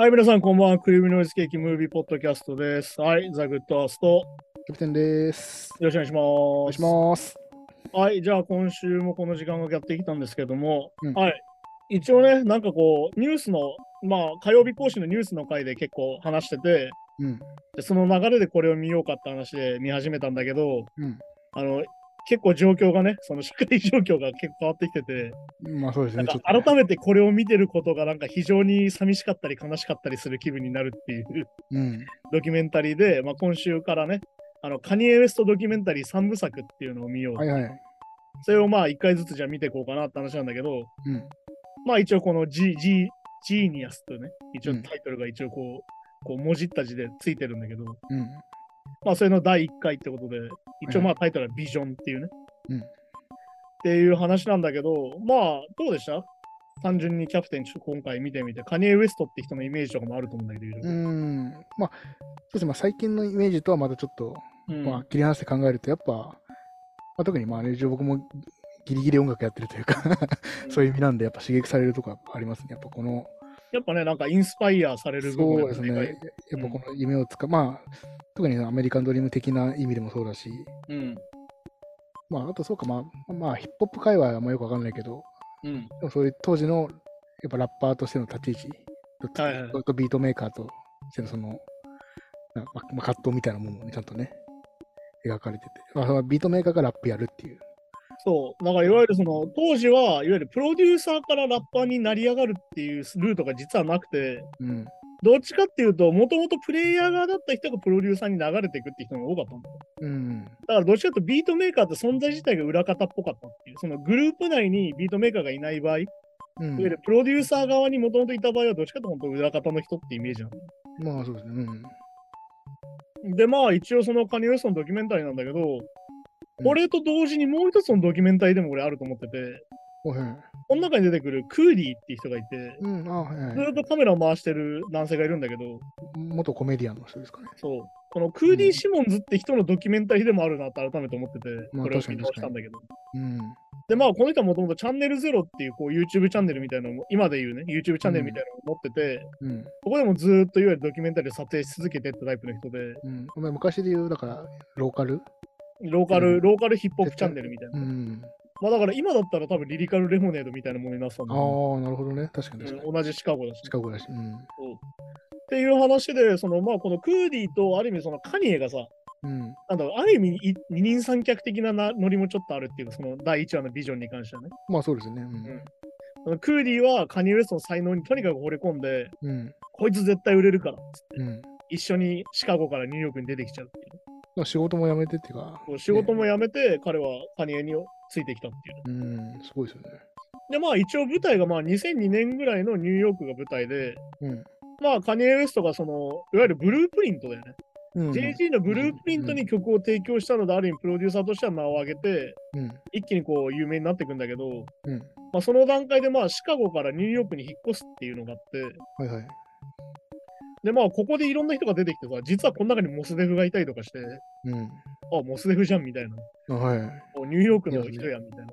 はい、皆さん、こんばんは。クリームノイズケーキムービーポッドキャストです。はい、ザ・グッドアースト。よキャプテンです。ろしくお願いします。お願いします。はい、じゃあ、今週もこの時間がやってきたんですけども、うんはい。一応ね、なんかこう、ニュースの、まあ、火曜日講師のニュースの回で結構話してて、うん。でその流れでこれを見ようかって話で見始めたんだけど、うん。あの、結構状況がね、その社会状況が結構変わってきてて、まあそうですね。改めてこれを見てることがなんか非常に寂しかったり悲しかったりする気分になるっていううん。ドキュメンタリーで、まあ、今週からね、あのカニエ・ウェストドキュメンタリー3部作っていうのを見よう。はいはい。それをまあ1回ずつじゃあ見ていこうかなって話なんだけど、うん。まあ一応この G、G、ジーニアスとね、一応うんタイトルが一応こう、こう文字った字でついてるんだけど、うん。まあそれの第1回ってことで、一応はいまあタイトルはビジョンっていうね、うん。っていう話なんだけど、まあどうでした？単純にキャプテン今回見てみて、カニエ・ウェストって人のイメージとかもあると思うんだけど、うん。まあ、そうですね。まあ最近のイメージとはまたちょっと、うん。まあ切り離して考えると、やっぱ、まあ、特にまあね、僕もギリギリ音楽やってるというか そういう意味なんで、やっぱ刺激されるとこはありますね。やっぱこの、やっぱね、なんかインスパイアされる部分そうですね。やっぱこの夢をつか、まあ、特にアメリカンドリーム的な意味でもそうだし、うん。まあ、あとそうか、まあ、まあ、ヒップホップ界隈はあんまよくわかんないけど、うん。でもそういう当時のやっぱラッパーとしての立ち位置と,、はいはいとビートメーカーとしてのその、なまま葛藤みたいなものもね、ちゃんとね、描かれてて、まあビートメーカーがラップやるっていう。そう。だからいわゆるその、当時は、いわゆるプロデューサーからラッパーになり上がるっていうルートが実はなくて、うん。どっちかっていうと、もともとプレイヤー側だった人がプロデューサーに流れていくっていう人が多かったんだよ。うん。だからどっちかというとビートメーカーって存在自体が裏方っぽかったっていう、そのグループ内にビートメーカーがいない場合、いわうんゆるプロデューサー側にもともといた場合は、どっちかというと本当裏方の人ってイメージなの。まあそうですね。うん。で、まあ一応そのカニウエストのドキュメンタリーなんだけど、うんこれと同時にもう一つのドキュメンタリーでも俺あると思ってて。この中に出てくるクーリーっていう人がいて、うん、あはいずはい。っとカメラを回してる男性がいるんだけど、元コメディアンの人ですかね。そう。このクーリー・シモンズって人のドキュメンタリーでもあるなって改めて思ってて、まあこれを見直したんだけど。うん。で、まあ、この人はもともとチャンネルゼロっていうこう YouTube チャンネルみたいなのも、今で言うね、YouTube チャンネルみたいなのを持ってて、うん。そこでもずーっといわゆるドキュメンタリーを撮影し続けてってタイプの人で、うん。お前昔で言う、だから、ローカル？ローカル、うんローカルヒップホップチャンネルみたいな。うん。まあだから今だったら多分リリカルレモネードみたいなものになってたんああ、なるほどね。確かに確かに。うん同じシカゴだし。近くだし。うん。そうっていう話で、そのまあこのクーディとある意味そのカニエがさ、うん。なんだろう、ある意味い二人三脚的ななノリもちょっとあるっていうか、その第1話のビジョンに関してはね。まあそうですね。そのクーディはカニエ・ウエストの才能にとにかく惚れ込んで、うん。うん。こいつ絶対売れるからうん。一緒にシカゴからニューヨークに出てきちゃうっていう。まあ仕事も辞めてっていうか。仕事も辞めて、彼はカニエについてきたっていうね。うん、すごいですよね。で、まあ一応舞台がまあ2002年ぐらいのニューヨークが舞台で、うん。まあカニエ・ウエストがその、いわゆるブループリントだよね。うん、JG のブループリントに曲を提供したので、ある意味プロデューサーとしては名を上げて、うん。一気にこう有名になっていくんだけど、うん。まあその段階でまあシカゴからニューヨークに引っ越すっていうのがあって、はいはい。でまあここでいろんな人が出てきてさ、実はこの中にモスデフがいたりとかして、うん。あ、モスデフじゃんみたいな。あはい。おニューヨークの人やんみたいな。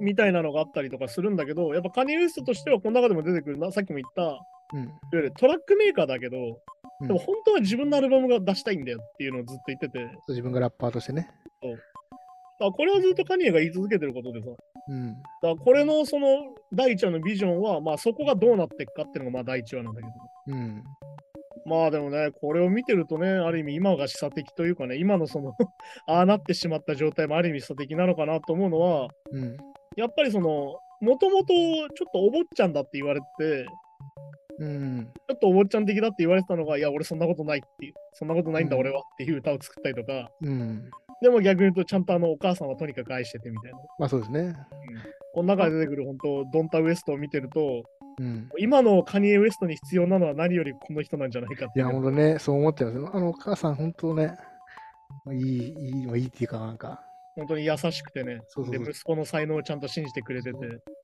みたいなのがあったりとかするんだけど、やっぱカニエ・ウエストとしてはこの中でも出てくるな、さっきも言った、いわうん。ゆるトラックメーカーだけど、うんでも本当は自分のアルバムが出したいんだよっていうのをずっと言ってて、自分がラッパーとしてね。あこれはずっとカニエが言い続けてることでさ、だかうん。らこれのその第1話のビジョンは、まあそこがどうなっていくかっていうのがまあ第1話なんだけど、うん。まあでもね、これを見てるとね、ある意味今が示唆的というかね、今のその ああなってしまった状態もある意味示唆的なのかなと思うのは、うん。やっぱりその、もともとちょっとお坊ちゃんだって言われて、うん。ちょっとお坊ちゃん的だって言われてたのが、いや、俺そんなことないっていう、そんなことないんだうん俺はっていう歌を作ったりとか、うん。でも逆に言うと、ちゃんとあのお母さんはとにかく愛しててみたいな。まあそうですね。この中で出てくる本当、ドンタウエストを見てると、うん。今のカニエ・ウエストに必要なのは何よりこの人なんじゃないかっていや、いう。ほんとね、そう思っちゃいます。あの、お母さん、本当ね、まあいい、いい、まあいいっていうか、なんか、本当に優しくてね。そうそうそうで、息子の才能をちゃんと信じてくれてて。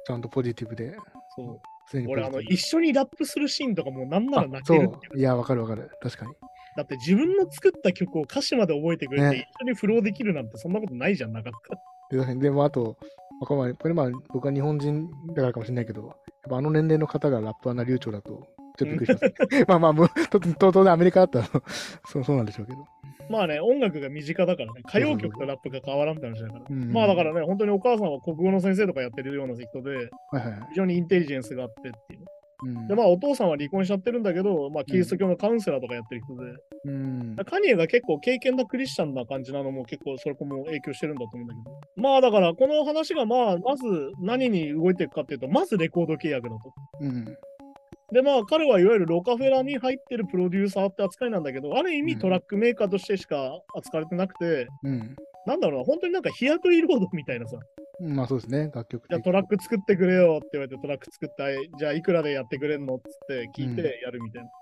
ちゃんとポジティブで、そう。俺、あの、一緒にラップするシーンとかもうなんならあ泣そけるいうう。いや、わかるわかる。確かに。だって自分の作った曲を歌詞まで覚えてくれて、ね一緒にフローできるなんてそんなことないじゃん、なかなか。でも、あと、まあこれまあ僕は日本人だからかもしれないけど、やっぱあの年齢の方がラッパーな流暢だと、ちょっとびっくりします、ね。まあまあ、むとと当然アメリカだったらそうそうなんでしょうけど。まあね、音楽が身近だからね、歌謡曲とラップが変わらんって話だから。うんまあだからね、本当にお母さんは国語の先生とかやってるような人で、はいはいはい。非常にインテリジェンスがあってっていう。うんで、まあお父さんは離婚しちゃってるんだけど、まあキリスト教のカウンセラーとかやってる人で、うん。カニエが結構敬虔なクリスチャンな感じなのも結構それも影響してるんだと思うんだけど。まあだからこの話がまあまず何に動いていくかっていうと、まずレコード契約だと。うん。でまあ彼はいわゆるロカフェラに入ってるプロデューサーって扱いなんだけど、ある意うん味トラックメーカーとしてしか扱われてなくて、うん。なんだろうな、本当になんか日雇いロードみたいなさ、まあそうですね、楽曲的じゃあトラック作ってくれよって言われてトラック作って、じゃあいくらでやってくれんのっつって聞いてやるみたいな。うん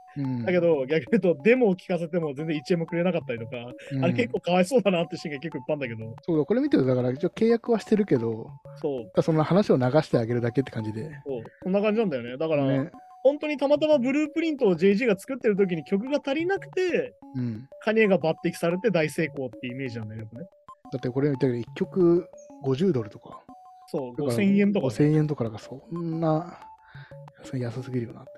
だけど逆に言うとデモを聞かせても全然1円もくれなかったりとか、うんあれ結構かわいそうだなってシーンが結構いっぱいんだけど、そうだ、これ見てると、だから一応契約はしてるけど、そう、その話を流してあげるだけって感じで。そう、こんな感じなんだよね。だから、ね。本当にたまたまブループリントを JG が作ってる時に曲が足りなくて、うん。カニエが抜擢されて大成功ってイメージなんだよね。だってこれ見てる1曲50ドルとか。そう、だから5000円とかね、5000円とかだからそんな、安すぎるよなって。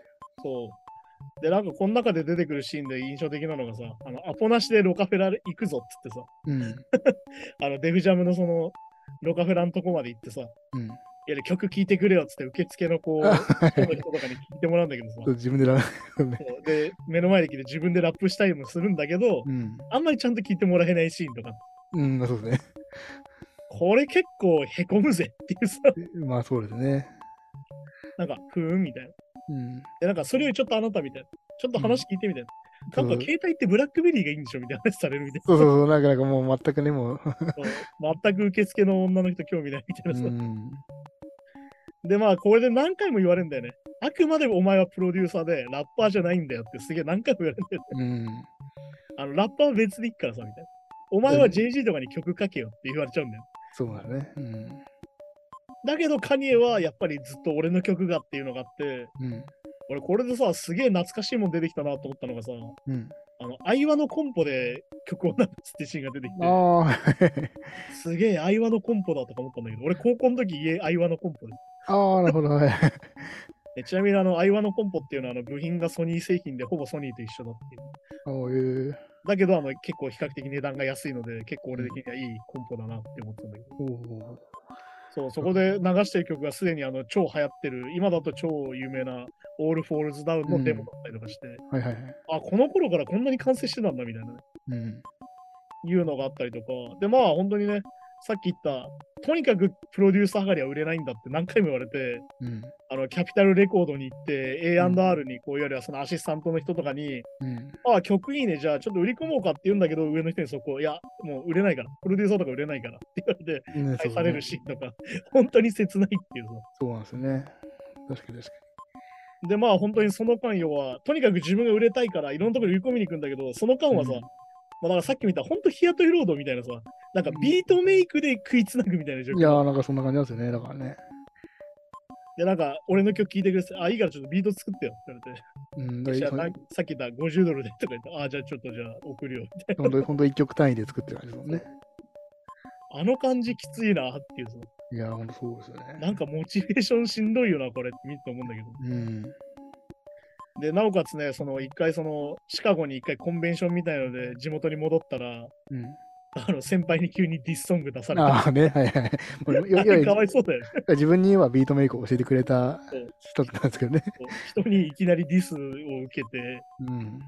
そう。で、なんかこの中で出てくるシーンで印象的なのがさ、あのアポなしでロカフェラ行くぞっつってさ、うん。あのデフジャムのそのロカフェラのとこまで行ってさ、うん。いや曲聴いてくれよっつって受付のこう、人とかに聞いてもらうんだけどさ、自分でら、そうで、目の前で来て自分でラップしたりもするんだけど、うん。あんまりちゃんと聞いてもらえないシーンとか、うん、まあそうですね。これ結構へこむぜっていうさ、まあそうですね。なんか、ふーんみたいな。うん。で、なんかそれよりちょっとあなたみたいな。ちょっと話聞いてみたいな。そうなんか携帯ってブラックベリーがいいんでしょみたいな話されるみたいそうそうそう、なんかなんかもう全くね、もう。う全く受付の女の人興味ないみたいうなさ。ん。で、まあ、これで何回も言われるんだよね。あくまでもお前はプロデューサーで、ラッパーじゃないんだよってすげえ何回も言われるんだよね。うん。あの、ラッパーは別でいいからさ、みたいな。お前は JG とかに曲書けよって言われちゃうんだよ。そうだね。うん。だけど、カニエはやっぱりずっと俺の曲がっていうのがあって、うん。俺これでさ、すげえ懐かしいもん出てきたなと思ったのがさ、うん。あの、アイワのコンポで曲を流すってシーンが出てきて、すげえアイワのコンポだとか思ったんだけど、俺高校の時家アイワのコンポで。ああ、なるほど。はいえちなみにあの、アイワのコンポっていうのはあの部品がソニー製品でほぼソニーと一緒だっていう。ああ、ええだけどあの結構比較的値段が安いので、結構俺的にはいいコンポだなって思ったんだけど。そう、そこで流してる曲がすでにあの超流行ってる、今だと超有名な All Falls Down のデモだったりとかして、はいはいはい。あ、この頃からこんなに完成してたんだみたいなね、うん。いうのがあったりとか、で、まあ本当にね、さっき言った、とにかくプロデューサー上がりは売れないんだって何回も言われて、うん。あの、キャピタルレコードに行って A&R にこういわゆるそのアシスタントの人とかに、うん。ああ、曲いいね、じゃあちょっと売り込もうかって言うんだけど、上の人にそこ、いや、もう売れないから、プロデューサーとか売れないからって言われて、ね返されるシーンとか、本当に切ないっていうさ。そうなんですよね。確かに確かで、まあ本当にその間要は、とにかく自分が売れたいからいろんなところに売り込みに行くんだけど、その間はさ、うんまあだからさっき見た本当日雇いロードみたいなさ、なんかビートメイクで食いつなぐみたいな状に。いや況。ー、なんかそんな感じなんですよね。だからね。で、なんか俺の曲聴いてくれて、あ、いいからちょっとビート作ってよって言わうん。れて、じゃあさっき言った50ドルでとか言って、あ、じゃあちょっとじゃあ送るよみたい本当に本当一曲単位で作ってる感じですもんね。な。あの感じきついなっていうさ、いやー、本当そうですよね。なんかモチベーションしんどいよな、これって見ると思うんだけど。うん。で、なおかつね、その一回そのシカゴに一回コンベンションみたいので地元に戻ったら、うん。あの先輩に急にディスソング出された。ああね、はいはい。もういやあれいやかわいそうだよね。自分にはビートメイクを教えてくれた人なんですけどね。人にいきなりディスを受けて、うん。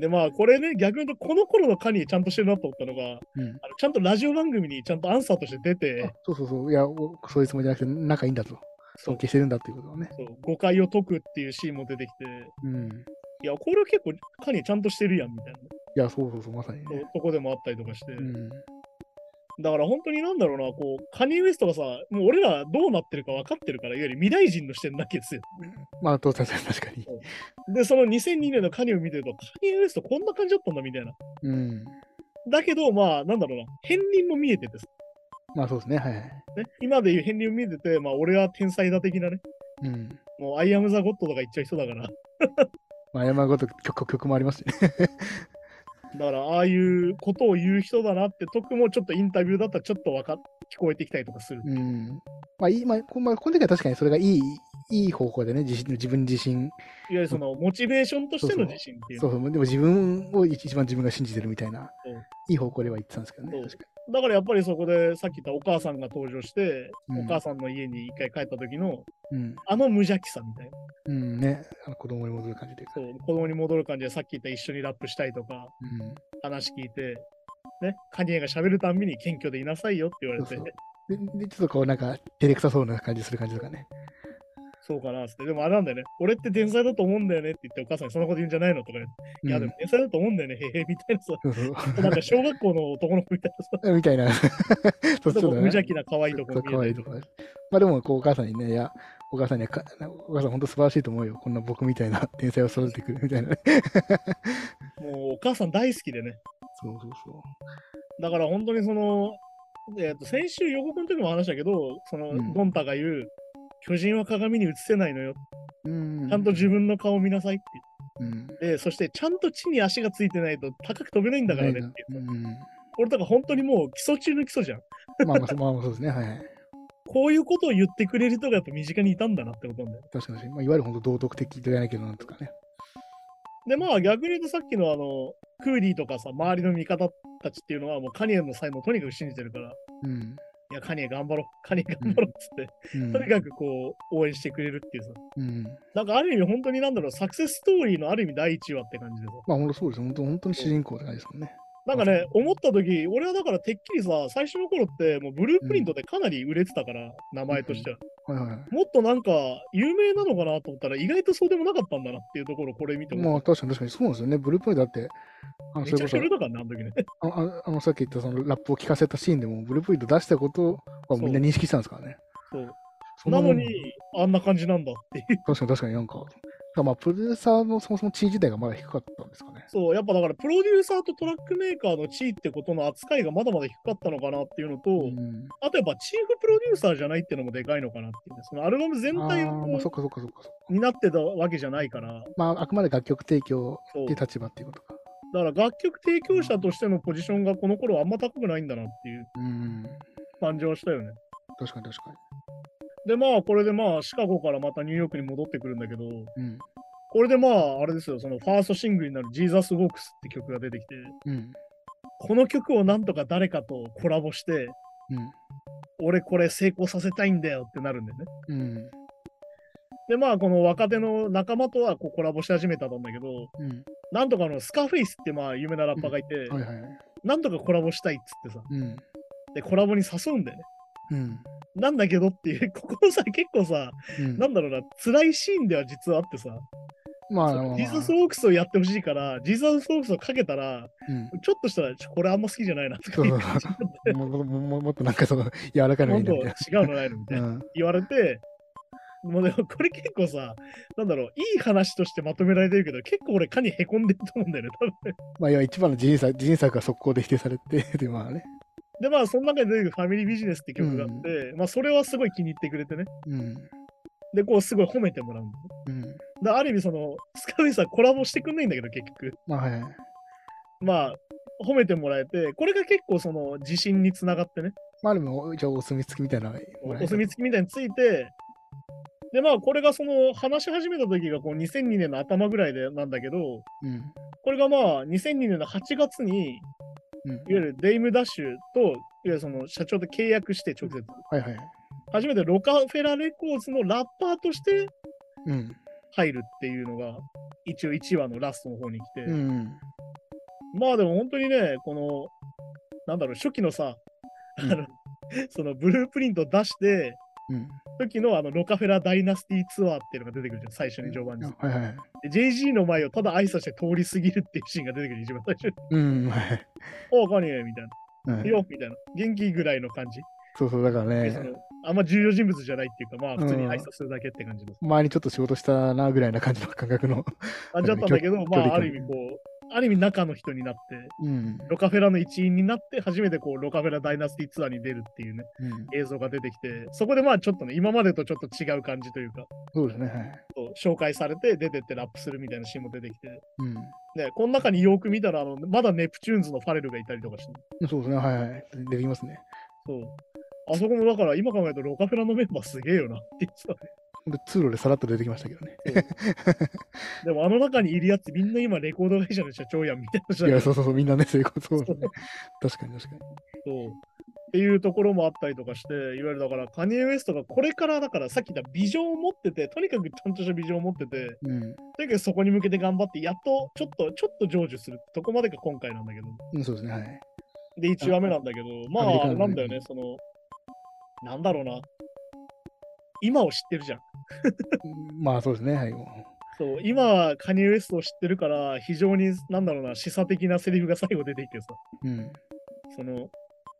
で、まあ、これね、逆に言うと、この頃のカニエちゃんとしてるなと思ったのが、うん。あのちゃんとラジオ番組にちゃんとアンサーとして出てあ、そうそうそう。いや、おそういうつもりじゃなくて、仲いいんだと。尊敬してるんだっていうことをね。誤解を解くっていうシーンも出てきて、うん。いや、これは結構カニエちゃんとしてるやんみたいないや、そうそうそう、まさにね。とこでもあったりとかして、うん。だから本当になんだろうな、こう、カニエ・ウエストがさ、もう俺らどうなってるか分かってるから、いわゆる未来人の視点なわけですよ。まあ、と確かに確かに。で、その2002年のカニエを見てると、カニエ・ウエストこんな感じだったんだみたいな。うん。だけど、まあ、なんだろうな、片鱗も見えててさ、まあ、そうですね。はいはい。ね、今でいう片鱗を見えてて、まあ、俺は天才だ的なね、うん。もう、 I am the God とか言っちゃう人だから、まあ、 I Am a God 曲曲もありますしね。だから、ああいうことを言う人だなって、特もちょっとインタビューだったらちょっとわか聞こえてきたりとかする。うん。まあ、いい、まあ、この時は確かにそれがいい、いい方向でね、自信自分自信、いわゆるその、モチベーションとしての自信っていうの。そうそう、でも自分を一番自分が信じてるみたいなそう、いい方向では言ってたんですけどね、だからやっぱりそこでさっき言ったお母さんが登場して、うんお母さんの家に一回帰った時の、に。うん。あの無邪気さみたいな。うんね、子供に戻る感じというか。そう、子供に戻る感じでさっき言った一緒にラップしたいとか、うん。話聞いて、ね、カニエが喋るたんびに謙虚でいなさいよって言われて、そうそそう。でで、ちょっとこうなんか、照れくさそうな感じする感じとかね。うかなって、でもあれなんだよね、俺って天才だと思うんだよねって言って、お母さんにそんなこと言うんじゃないのとか言って、いやうんでも天才だと思うんだよね、へへみたいなさ、そうそう。なんか小学校の男の子みたいなさ、みたいな。そうちょっと無邪ね気な可愛いとこそうろ見えて。可愛いところまあでも、こう、お母さんにね、いや、お母さんにはか、お母さん本当素晴らしいと思うよ。こんな僕みたいな天才を育ててくるみたいなね。もうお母さん大好きでね、そうそうそう。だから本当にその、えっと先週予告の時も話したけど、その、うんドンタが言う、巨人は鏡に映せないのよ。うん。ちゃんと自分の顔を見なさいってうん。言って、そしてちゃんと地に足がついてないと高く飛べないんだからねって。うん。これとか本当にもう基礎中の基礎じゃん。まあまあ、そうまあまあそうですね。はいはい。こういうことを言ってくれる人がやっぱ身近にいたんだなってことなんだよ。確かに。まあ、いわゆる本当道徳的じゃないけど、なんとかね。で、まあ逆に言うとさっきのあの、クーリーとかさ、周りの味方たちっていうのはもうカニエの才能をとにかく信じてるから、うん。いや、カニエ頑張ろう、カニエ頑張ろうっつって、うんとにかくこう、応援してくれるっていうさ。うん。なんかある意味本当になんだろう、サクセスストーリーのある意味第一話って感じでさ。まあ、本当そうです。本当本当に主人公って感じですもんね。なんかね、思った時、俺はだからてっきりさ、最初の頃ってもうブループリントでかなり売れてたから、名前としては。はいはいはい。もっとなんか有名なのかなと思ったら意外とそうでもなかったんだなっていうところこれ見ても。まあ、確かに確かにそうなんですよね。ブループリントだって、あの、めそれこそちゃくちゃ売れたからね、あの時ね。あああのさっき言ったそのラップを聞かせたシーンでも、ブループリント出したことはみんな認識したんですからね。そう。そんもなんのに、あんな感じなんだっていう。確かに確かになんか、まあ、プロデューサーのそもそも地位自体がまだ低かったんですかね。そう、やっぱだからプロデューサーとトラックメーカーの地位ってことの扱いがまだまだ低かったのかなっていうのと、うん、あとやっぱチーフプロデューサーじゃないっていうのもでかいのかなっていうね。そのアルバム全体あーまあ、そっをかそっかそっかそっか。担ってたわけじゃないから、まあ、あくまで楽曲提供っていう立場っていうことか。だから楽曲提供者としてのポジションがこの頃あんま高くないんだなっていううん。感じはしたよね。確かに確かで、まあ、これでまあ、シカゴからまたニューヨークに戻ってくるんだけど、に。うん。これでまあ、あれですよ、そのファーストシングルになる Jesus Walks って曲が出てきて、うん。この曲をなんとか誰かとコラボして、うん。俺これ成功させたいんだよってなるんだよね。うん。で、まあ、この若手の仲間とはこうコラボし始めたんだけど、うん。なんとかあのスカーフェイスってまあ有名なラッパーがいて、はいはいはい。なんとかコラボしたいっつってさ、うん。で、コラボに誘うんだよね。うん。なんだけどっていう、ここさ、結構さ、うん。なんだろうな、辛いシーンでは実はあってさ、まあ、ジーザス・ウォークスをやってほしいから、ジーザス・ウォークスをかけたら、うん。ちょっとしたら、これあんま好きじゃないなとかって、ももももっとなんかその柔らかいのがいいもっと違うのないのみたいな。言われて、もうでもこれ結構さ、なんだろう、いい話としてまとめられてるけど、結構俺、かにへこんでると思うんだよね、多分ね。まあ、いや、一番の人作、人作が速攻で否定されて、で、まあね。で、まあ、その中で出てくるファミリービジネスって曲があって、まあ、それはすごい気に入ってくれてね。うん。で、こう、すごい褒めてもらう。うん。だある意味、その、スカウィさんコラボしてくんないんだけど、結局。まあ、はいはい。まあ、褒めてもらえて、これが結構その自信につながってね、まあ、でも、じゃあ、お墨付きみたいなお墨付きみたいについて、で、まあ、これがその話し始めた時がこう2002年の頭ぐらいでなんだけど、うん。これがまあ、2002年の8月に、うん。いわゆるデイム・ダッシュと、いわゆるその社長と契約して直接、はいはい。初めてロカフェラレコーズのラッパーとしてうん。入るっていうのが、一応1話のラストの方に来て、うん。まあでも本当にね、この、なんだろう、初期のさ、あの、そのブループリント出して、うん。時のあのロカフェラダイナスティツアーっていうのが出てくるじゃん、最初に序盤に。はいはい。で JG の前をただ挨拶して通り過ぎるっていうシーンが出てくる、一番最初に。うん。はい。おう、カニエみたいな。うんよみたいな。元気ぐらいの感じ。そうそう、だからねあんま重要人物じゃないっていうか、まあ普通に挨拶するだけって感じの前にちょっと仕事したなぐらいな感じの感覚の。感じだったんだけど、距まあある意味こう、ある意味中の人になって、うん。ロカフェラの一員になって、初めてこう、ロカフェラダイナスティツアーに出るっていうね、うん。映像が出てきて、そこでまあちょっとね、今までとちょっと違う感じというか、そうですね。紹介されて出てってラップするみたいなシーンも出てきて、うん。ね、この中によく見たら、あの、まだネプチューンズのファレルがいたりとかして、そうですね。はいはい。出てきますね。そう。あそこもだから今考えるとロカフェラのメンバーすげえよなって言ってたね。通路でさらっと出てきましたけどね。でもあの中にいるやつみんな今レコード会社の社長やんみたいな人いや、そうそうそう、みんなね、そういうこと、ね。確かに確かに。そうっていうところもあったりとかして、いわゆるだからカニエ・ウエストがこれからだからさっき言ったビジョンを持ってて、とにかくちゃんとしたビジョンを持ってて、うん。とにかくそこに向けて頑張って、やっとちょっと、ちょっと成就するとこまでが今回なんだけど。うん、そうですね、はい。で、1話目なんだけど、まあ、なんだよね、その、なんだろうな。今を知ってるじゃん。まあそうですね、はい。そう、今、カニエ・ウエストを知ってるから、非常に、なんだろうな、示唆的なセリフが最後出てきてさ、うん。その、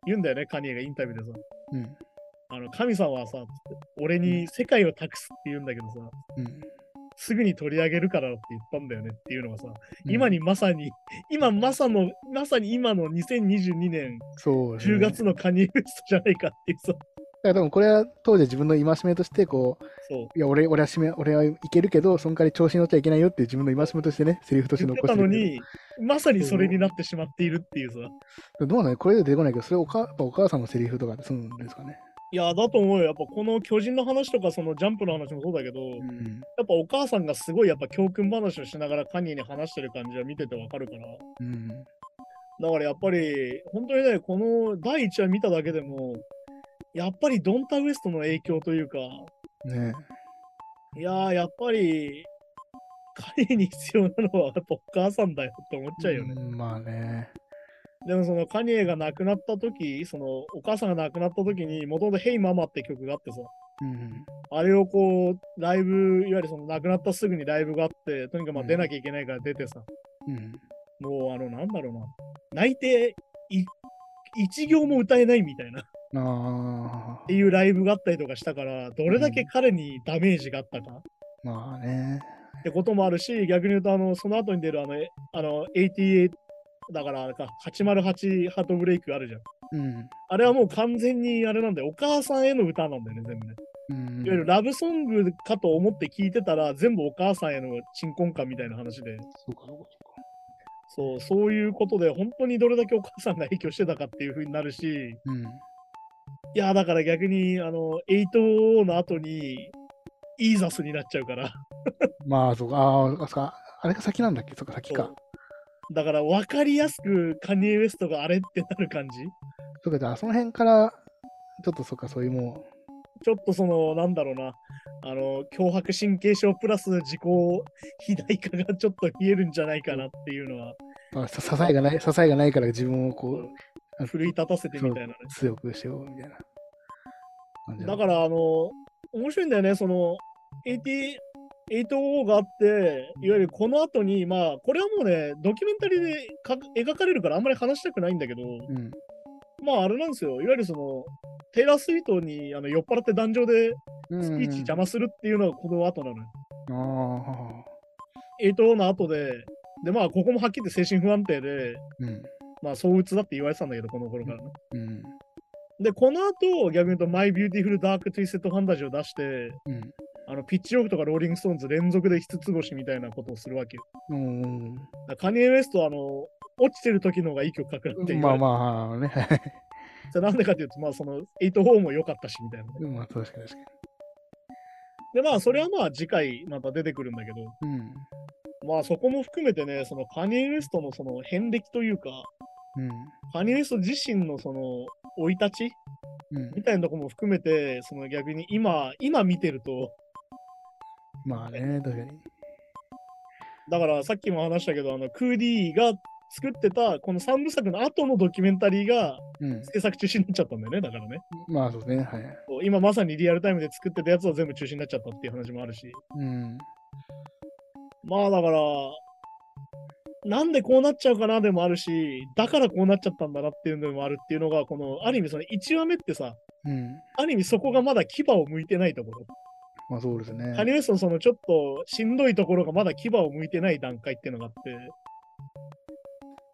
言うんだよね、カニエがインタビューでさ、うん。あの、神様はさ、俺に世界を託すって言うんだけどさ、うん。すぐに取り上げるからって言ったんだよねっていうのがさ、うん今にまさに、今まさの、まさに今の2022年そうですね。10月のカニエ・ウエストじゃないかっていうさ、だから多分これは当時自分の戒めとして、こう、そう、いや、俺俺は締め俺はいけるけど、その代わり調子に乗っちゃいけないよっていう自分の戒めとしてね、セリフとして残したてるのに、まさにそれになってしまっているっていうさ、けど。どうなのこれで出てこないけど、それおかやっぱお母さんのセリフとかで済むんですかね。いや、だと思うよ。やっぱこの巨人の話とか、そのジャンプの話もそうだけど、うん。やっぱお母さんがすごいやっぱ教訓話をしながらカニエに話してる感じは見ててわかるから。うん。だからやっぱり、本当にね、この第1話見ただけでも、やっぱりドンタウエストの影響というか、ねいやー、やっぱり、カニエに必要なのはやっぱお母さんだよって思っちゃうよね。んまあね。でもそのカニエが亡くなった時、そのお母さんが亡くなった時に、もともとヘイママって曲があってさ、うん。あれをこう、ライブ、いわゆるその亡くなったすぐにライブがあって、とにかくまあうん出なきゃいけないから出てさ、うん。もうあの、なんだろうな、泣いてい一行も歌えないみたいな、っああて。いうライブがあったりとかしたから、どれだけ彼にダメージがあったかまあね。ってこともあるし、逆に言うと、あの、その後に出るあの、えあの、88、だからあれか、808ハートブレイクあるじゃん。うん。あれはもう完全にあれなんだよ、お母さんへの歌なんだよね、全部ね。うん。いわゆるラブソングかと思って聞いてたら、全部お母さんへの鎮魂歌みたいな話で、そうか、そうか、そう、そういうことで、本当にどれだけお母さんが影響してたかっていう風になるし。うん。いや、だから逆に、あの、8の後に、イーザスになっちゃうから、まあ、そうか。あか。あれが先なんだっけ？そうか、先か。だから分かりやすくカニエ・ウエストがあれってなる感じ。そうか、じゃあ、その辺から、ちょっとそうか、そういうもちょっとその、なんだろうな、あの、脅迫神経症プラス自己肥大化がちょっと見えるんじゃないかなっていうのは、さ支えがない、支えがないから自分をこう、奮い立たせてみたいなね。強くしようみたいなだから、あの、面白いんだよね、その、80 808 があって、いわゆるこの後に、まあ、これはもうね、ドキュメンタリーでか描かれるからあんまり話したくないんだけど、うん。まあ、あれなんですよ、いわゆるその、テイラー・スウィフトにあの酔っ払って壇上でうんスピーチ邪魔するっていうのがこの後なのよ。ああ。808 の後で、で、まあ、ここもはっきり言って精神不安定で、うん。まあ、躁鬱だって言われてたんだけど、この頃からね。うん。で、この後、逆に言うと、 My Beautiful Dark Twisted Fantasy を出して、うん。あのピッチフォークとかローリング・ストーンズ連続で5つ星みたいなことをするわけよ。うん。カニエ・ウエストはあの落ちてる時の方がいい曲書くなって言まあまあね。は いそれなんでかっていうと、まあその808も良かったしみたいなね。まあ確かに確かで、まあそれはまあ次回また出てくるんだけど、に。うん。まあそこも含めてね、そのカニエ・ウエストのその遍歴というか、うん。カニエ・ウエスト自身のその生い立ち？うんみ。たいなとこも含めて、その逆に今、今見てると、まあね、確かに。だからさっきも話したけど、あのクーディーが作ってたこの3部作の後のドキュメンタリーがうん。制作中止になっちゃったんだよね、だからね。まあそうですね。はい。今まさにリアルタイムで作ってたやつは全部中止になっちゃったっていう話もあるし。うん。まあだから、なんでこうなっちゃうかなでもあるし、だからこうなっちゃったんだなっていうのもあるっていうのが、この、ある意味その1話目ってさ、うん。ある意味そこがまだ牙を向いてないところ。まあそうですね。カニウエストのそのちょっとしんどいところがまだ牙を向いてない段階っていうのがあって、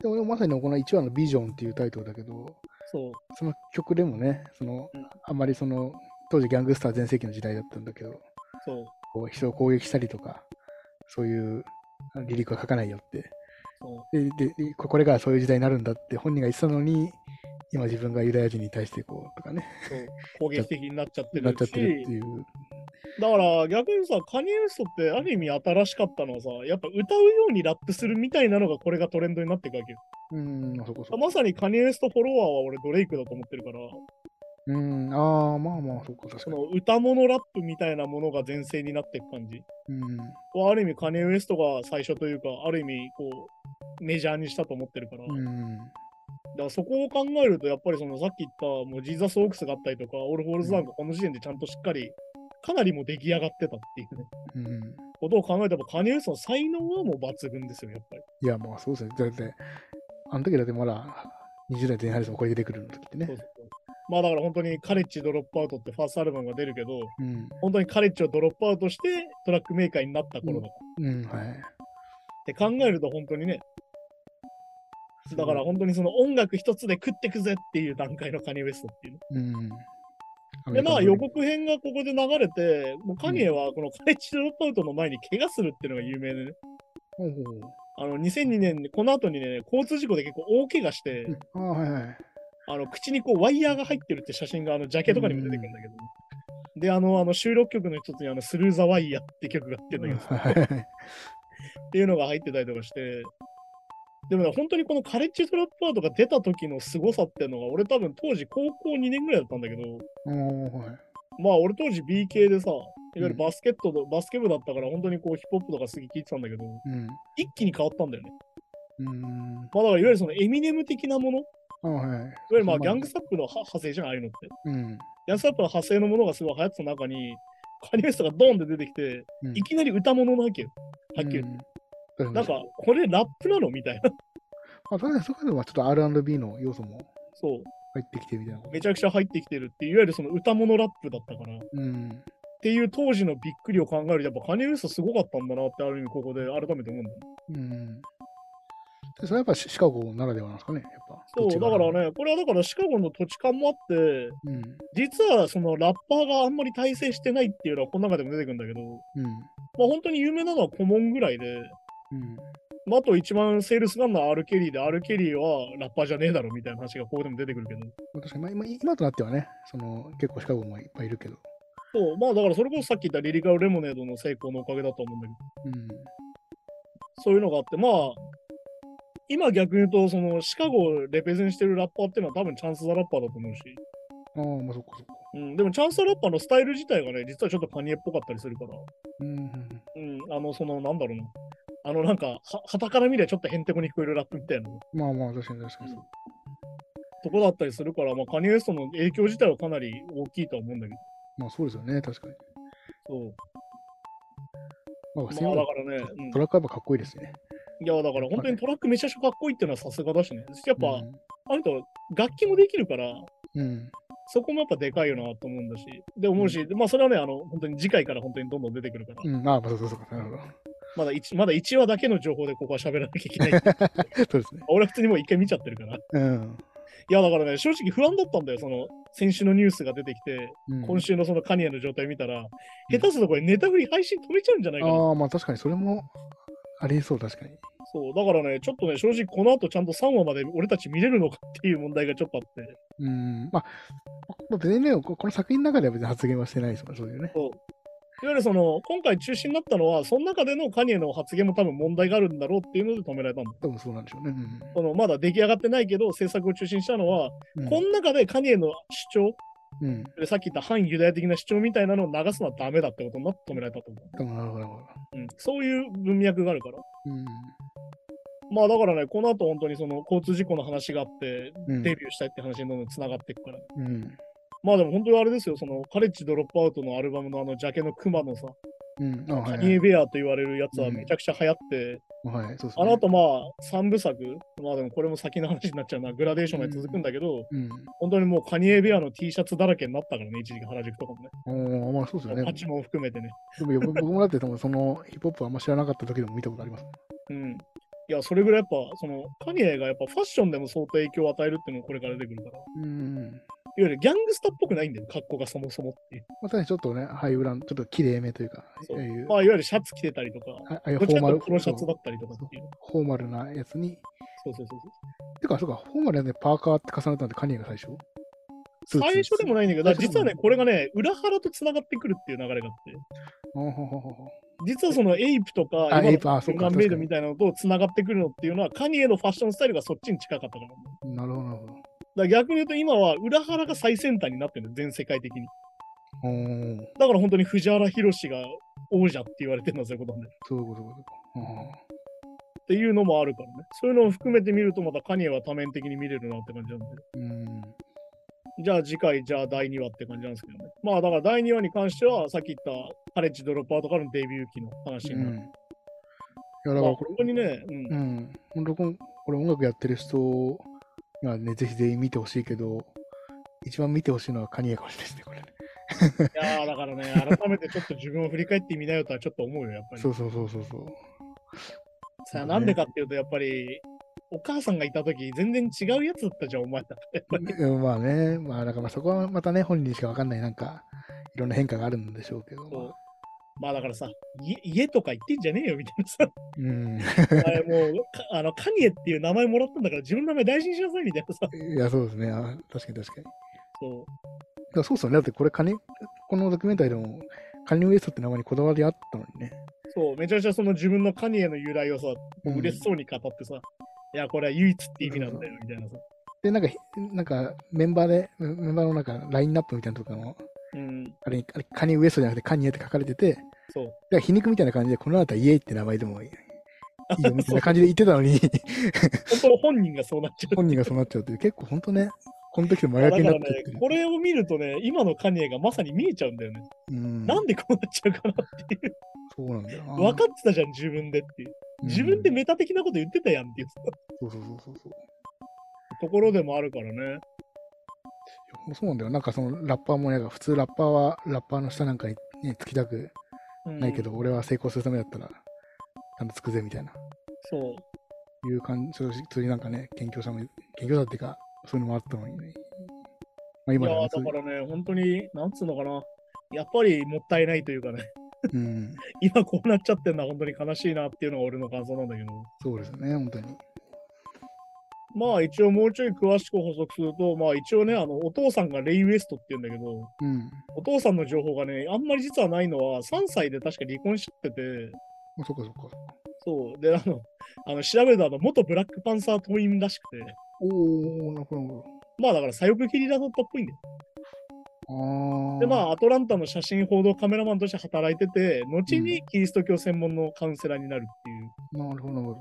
でもまさにこの1話のビジョンっていうタイトルだけど、そう、その曲でもね、そのうん、あんまりその、当時ギャングスター全盛期の時代だったんだけど、そう、こう人を攻撃したりとか、そういうあのリリックは書かないよって。でででここれからそういう時代になるんだって本人が言ってたのに、今自分がユダヤ人に対してこうとかね、攻撃的になっちゃってるしなっちゃってるっていう。だから逆にさ、カニエ・ウエストってある意味新しかったのはさ、やっぱ歌うようにラップするみたいなのがこれがトレンドになっていくわけよ。うん、あそこそこ。まさにカニエ・ウエストフォロワーは俺ドレイクだと思ってるから、うん、ああ、まあまあ、そっか、確かに。その歌物ラップみたいなものが全盛になっていく感じ？うん、はある意味カニエ・ウエストが最初というか、ある意味こうメジャーにしたと思ってるから、だうん、からそこを考えると、やっぱりそのさっき言ったもう Jesus Walks があったりとか、 All Falls Down がこの時点でちゃんとしっかり、かなりもう出来上がってたっていうね、うん。ことを考えたら、カニエ・ウエストの才能はもう抜群ですよ、やっぱり。いや、まあそうですね。だって、あの時だってまだ20代前半ですもん、これ出てくるの時ってね。そうそうまあだから本当に College Dropout ってファーストアルバムが出るけど、うん、本当にカレッジをドロップアウトしてトラックメーカーになった頃だからうん、はい。って考えると本当にね、だから本当にその音楽一つで食ってくぜっていう段階のカニエ・ウエストっていうね。うん。で、まあ予よ告編がここで流れて、もうカニエはこのカレッジドロップアウトの前に怪我するっていうのが有名でね。ほうほあの2002年に、この後にね、交通事故で結構大怪我して、あ、はいはい。あの口にこうワイヤーが入ってるって写真があのジャケとかにも出てくるんだけど、で、あのあの収録曲の一つにあのスルーザワイヤーって曲があってんだけど。っていうのが入ってたりとかして、でもね、本当にこのカレッジドロップアウトが出た時の凄さっていうのが、俺多分当時高校2年ぐらいだったんだけど、はい。まあ俺当時 B 系でさ、いわゆるバスケットと、バスケ部だったから本当にこうヒップホップとかすげえ聞いてたんだけど、うん。一気に変わったんだよね。うん。まあだからいわゆるそのエミネム的なもの、はい。いわゆるまあギャングスタップのは派生じゃん、ああいうのって。うん。ギャングスタップの派生のものがすごい流行ってた中に、カニエストがドンって出てきて、うんいきなり歌物なわけよ。はっきり言って。うん。なんか、これラップなの？みたいな。まあ、確かにそこではちょっと R&B の要素もそう。入ってきてみたいな。めちゃくちゃ入ってきてるっていわゆるその歌物ラップだったから。っうん。ていう当時のびっくりを考えると、やっぱカニエ・ウエストすごかったんだなって、ある意味ここで改めて思うんだよね。うん。でそれはやっぱシシカゴならではなんですかね、やっぱ。そう、だからね、これはだからシカゴの土地勘もあって、うん。実はそのラッパーがあんまり大成してないっていうのはこの中でも出てくるんだけど、うん。まあ本当に有名なのはコモンぐらいで、うん。まあ、あと一番セールスガンの R・ ケリーで、R・ ケリーはラッパーじゃねえだろみたいな話がここでも出てくるけど、まあ確かに、まあ、今今となってはね、その結構シカゴもいっぱいいるけど。そう、まあだからそれこそさっき言ったリリカル・レモネードの成功のおかげだと思うんだけど、うん。そういうのがあって、まあ、今逆に言うと、そのシカゴをレペゼンしてるラッパーっていうのは多分チャンス・ザ・ラッパーだと思うし、ああ、まあそっかそっか。うん、でもチャンス・ザ・ラッパーのスタイル自体がね、実はちょっとカニエっぽかったりするから、うん。うんうん、あの、その、なんだろうな、あの、なんか、は、旗から見りゃちょっとへんてこに聞こえるラップみたいなまあまあ、確かに確かにそう。とこだったりするから、まあ、カニエ・ストの影響自体はかなり大きいとは思うんだけど、まあそうですよね、確かに。そう。まあ、まあ、だからね、うんトラックはやっぱかっこいいですね。いや、だから本当にトラックめちゃくちゃかっこいいっていうのはさすがだしね。やっぱ、うんあの人、楽器もできるから、うん。そこもやっぱでかいよなと思うんだし、で思うし、まあそれはね、あの、本当に次回から本当にどんどん出てくるから、うん。ああ、まあそうそうそう。なるほど。まだ 1, まだ1話だけの情報でここは喋らなきゃいけない。そうですね。俺は普通にもう一回見ちゃってるから。いうん。や、だからね、正直不安だったんだよ、その、先週のニュースが出てきて、うん今週のそのカニエの状態見たら、下手するとこれネタフリ配信止めちゃうんじゃないかな。ああ、まあ確かにそれもありえそう、確かに。そう、だからね、ちょっとね、正直この後ちゃんと3話まで俺たち見れるのかっていう問題がちょっとあって。うん。まあ、まあ別にね、ここの作品の中では別に発言はしてないですもんね、そういうね。そう。いわゆるその、今回中止になったのは、その中でのカニエの発言も多分問題があるんだろうっていうので止められたんだ。多分そうなんでしょうね。そのまだ出来上がってないけど、制作を中止にしたのは、うん。この中でカニエの主張、うん。でさっき言った反ユダヤ的な主張みたいなのを流すのはダメだってことになって止められたと思多分なるほど、そういう文脈があるから。うん。まあだからね、この後本当にその交通事故の話があって、うん。デビューしたいって話にどんどん繋がっていくから。うん。まあでも本当にあれですよ、そのカレッジドロップアウトのアルバムのあのジャケのクマのさ、うん。カニエベアと言われるやつはうんめちゃくちゃ流行って、はい、そうですね。あの後まあ3部作、まあでもこれも先の話になっちゃうな、グラデーションまで続くんだけど、うん。本当にもうカニエベアの T シャツだらけになったからね、一時期原宿とかもね。おーまあそうですよね。パチモン含めてね。でも僕僕もだってその ヒップホップあんま知らなかった時でも見たことあります。うん。いや、それぐらいやっぱ、その、カニエがやっぱファッションでも相当影響を与えるっていうのがこれから出てくるから。いわうん。ゆるギャングスタっぽくないんだよ、格好がそもそもっていう。またね、ちょっとね、ハイブランド、ちょっと綺麗めというか、あそうあいう、まあ、いわゆるシャツ着てたりとか、あいフォーマルと黒シャツだったりとかっていう。フォーマルなやつに、そうそうそうそう。てか、そうか、フォーマルなね、パーカーって重ねたんで、カニエが最初？最初でもないんだけど、実はね、これがね、裏腹と繋がってくるっていう流れがあって、実はそのエイプとか、エイプあそうかガンメイドみたいなのと繋がってくるのっていうのは、カニエのファッションスタイルがそっちに近かったかなるほど、なるほど。ら逆に言うと今は裏腹が最先端になってるんだよ、全世界的に。だから本当に藤原宏が王者って言われてるのはそういうことなんだよ。そういうこと、そういうことか。っていうのもあるからね。そういうのを含めて見ると、またカニエは多面的に見れるなって感じなんで。うん。じゃあ次回、じゃあ第2話って感じなんですけどね。まあだから第2話に関しては、さっき言ったカレッジドロップアウトからのデビュー期の話になる。うん。いや、だまあからこれ、本当にね、うんう。ん。本当これ音楽やってる人にはね、ぜひ全員見てほしいけど、一番見てほしいのはカニエかもしれないですね、これね。いやーだからね、改めてちょっと自分を振り返ってみなよとはちょっと思うよ、やっぱりそ。うそうそうそうそう。さあ、なんでかっていうと、やっぱり、お母さんがいた時全然違うやつだったじゃん、お前だって。やっぱりうんまあね、まあだからまあそこはまたね、本人にしかわかんない、なんか、いろんな変化があるんでしょうけど。まあだからさ、家家とか言ってんじゃねえよみたいなさ、うん。お前もうか あのカニエっていう名前もらったんだから自分の名前大事にしなさいみたいなさ、いや、そうですね。あ確かに確かに。だかそうらそうっすよね。だってこれカニ、このドキュメンタリーでも、カニウエストって名前にこだわりあったのにね。そう、めちゃくちゃその自分のカニエの由来をさ、うん嬉しそうに語ってさ、いや、これは唯一って意味なんだよみたいなさ。で、なんか、なんかメンバーで、メンバーのなんかラインナップみたいなところの、うん、あれにあれカニウエストじゃなくてカニエって書かれてて、そう。だから皮肉みたいな感じで、この後はイエイって名前でも いいよみたいな感じで言ってたのに、本当本人がそうなっちゃう。本人がそうなっちゃうっていう、結構本当ね、この時と真逆になってねこれを見るとね、今のカニエがまさに見えちゃうんだよね。うん、なんでこうなっちゃうかなっていう。そうなんだよな。分かってたじゃん、自分でっていう。自分でうんメタ的なこと言ってたやんっていうそうそうそうそう。ところでもあるからね。そうなんだよ。なんかそのラッパーもなんか普通ラッパーはラッパーの下なんかに、ね、つきたくうんないけど、俺は成功するためだったら、ちゃんとつくぜみたいな、そう。いう感じ、そう普通になんかね、謙虚さも、謙虚さっていうか、そういうのもあったのにね。まあい今だやーだからね、本当に、なんつうのかな。やっぱりもったいないというかね、うん、今こうなっちゃってんのは本当に悲しいなっていうのが俺の感想なんだけど。そうですよね、本当に。まあ一応もうちょい詳しく補足すると、まあ一応ね、あの、お父さんがレイ・ウエストって言うんだけど、うん。お父さんの情報がね、あんまり実はないのは、3歳で確か離婚しちゃってて、あそっかそっか。そう。で、あの、あの調べると、あの、元ブラックパンサー党員らしくて、おー、なるほどまあだから左翼切りだったっぽいんだよ。で、まあ、アトランタの写真報道カメラマンとして働いてて、後にキリスト教専門のカウンセラーになるっていう。なるほど、なるほど。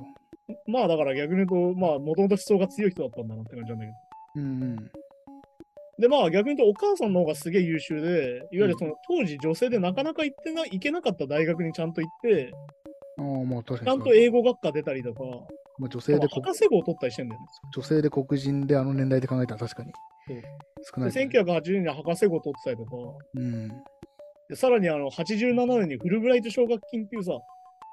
まあ、だから逆に言うと、まあ、もともと思想が強い人だったんだなって感じなんだけど。うんうん。で、まあ、逆に言うと、お母さんの方がすげえ優秀で、いわゆるその、当時女性でなかなか行ってな、行けなかった大学にちゃんと行って、ああ、まあ確ちかにそう。ゃんと英語学科出たりとか、まあ、女性でこ博士号を取ったりしてんだよね。女性で黒人であの年代で考えたら確かに少ない、で、1980年に博士号を取ってたりとか、うん。でさらにあの87年にフルブライト奨学金っていうさ、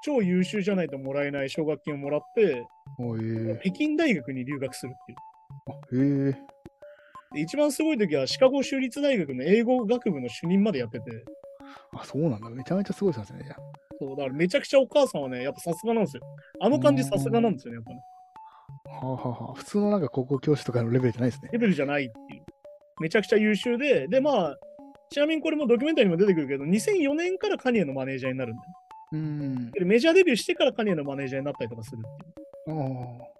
超優秀じゃないともらえない奨学金をもらって、北京大学に留学するっていう。一番すごい時はシカゴ州立大学の英語学部の主任までやってて、あ、そうなんだ。めちゃめちゃすごいですね。そうだからめちゃくちゃお母さんはね、やっぱさすがなんですよ。あの感じさすがなんですよね、やっぱね。はあ、はあはあ、普通のなんか高校教師とかのレベルじゃないですね。レベルじゃないっていう。めちゃくちゃ優秀で、で、まあ、ちなみにこれもドキュメンタリーにも出てくるけど、2004年からカニエのマネージャーになるんだよ。うん。でメジャーデビューしてからカニエのマネージャーになったりとかするっていう。あ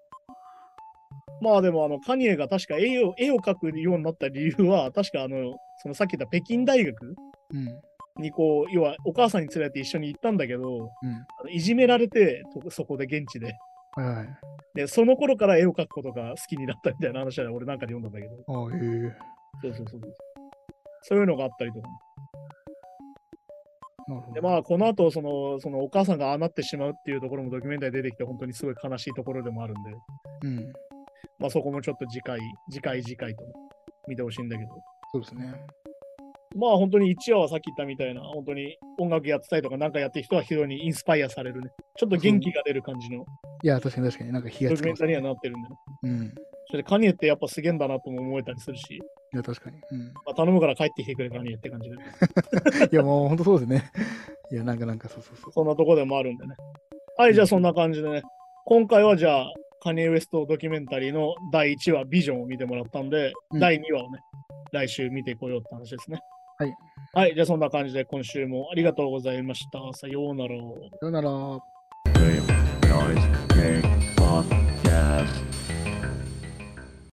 まあでもあのカニエが確か絵を絵を描くようになった理由は、確かあの、そのさっき言った北京大学。にこう、要はお母さんに連れて一緒に行ったんだけど、うん。あのいじめられて、とそこで現地で。はいはい。で、その頃から絵を描くことが好きになったみたいな話は俺なんかで読んだんだけど、ああ、へえそうそうそうそう。そういうのがあったりとか。で、まあ、この後、その、そのお母さんがああなってしまうっていうところもドキュメンタリー出てきて、本当にすごい悲しいところでもあるんで、うん。まあそこもちょっと次回、次回次回と見てほしいんだけど。そうですね。まあ本当に1話はさっき言ったみたいな、本当に音楽やってたりとかなんかやってる人は非常にインスパイアされるね。ちょっと元気が出る感じのいや、確かに確かになんかドキュメンタリーにはなってるんで、ね。うん。それでカニエってやっぱすげえんだなとも思えたりするし、いや、確かに。うん。まあ、頼むから帰ってきてくれカニエって感じで。いや、もう本当そうですね。いや、なんかなんかそうそうそう。そんなとこでもあるんでね。はい、じゃあそんな感じでね。今回はじゃあ、カニエ・ウエストドキュメンタリーの第1話、ビジョンを見てもらったんで、うん第2話をね、来週見ていこうよって話ですね。はい。はい。じゃあそんな感じで今週もありがとうございました。さようなら。さよなら。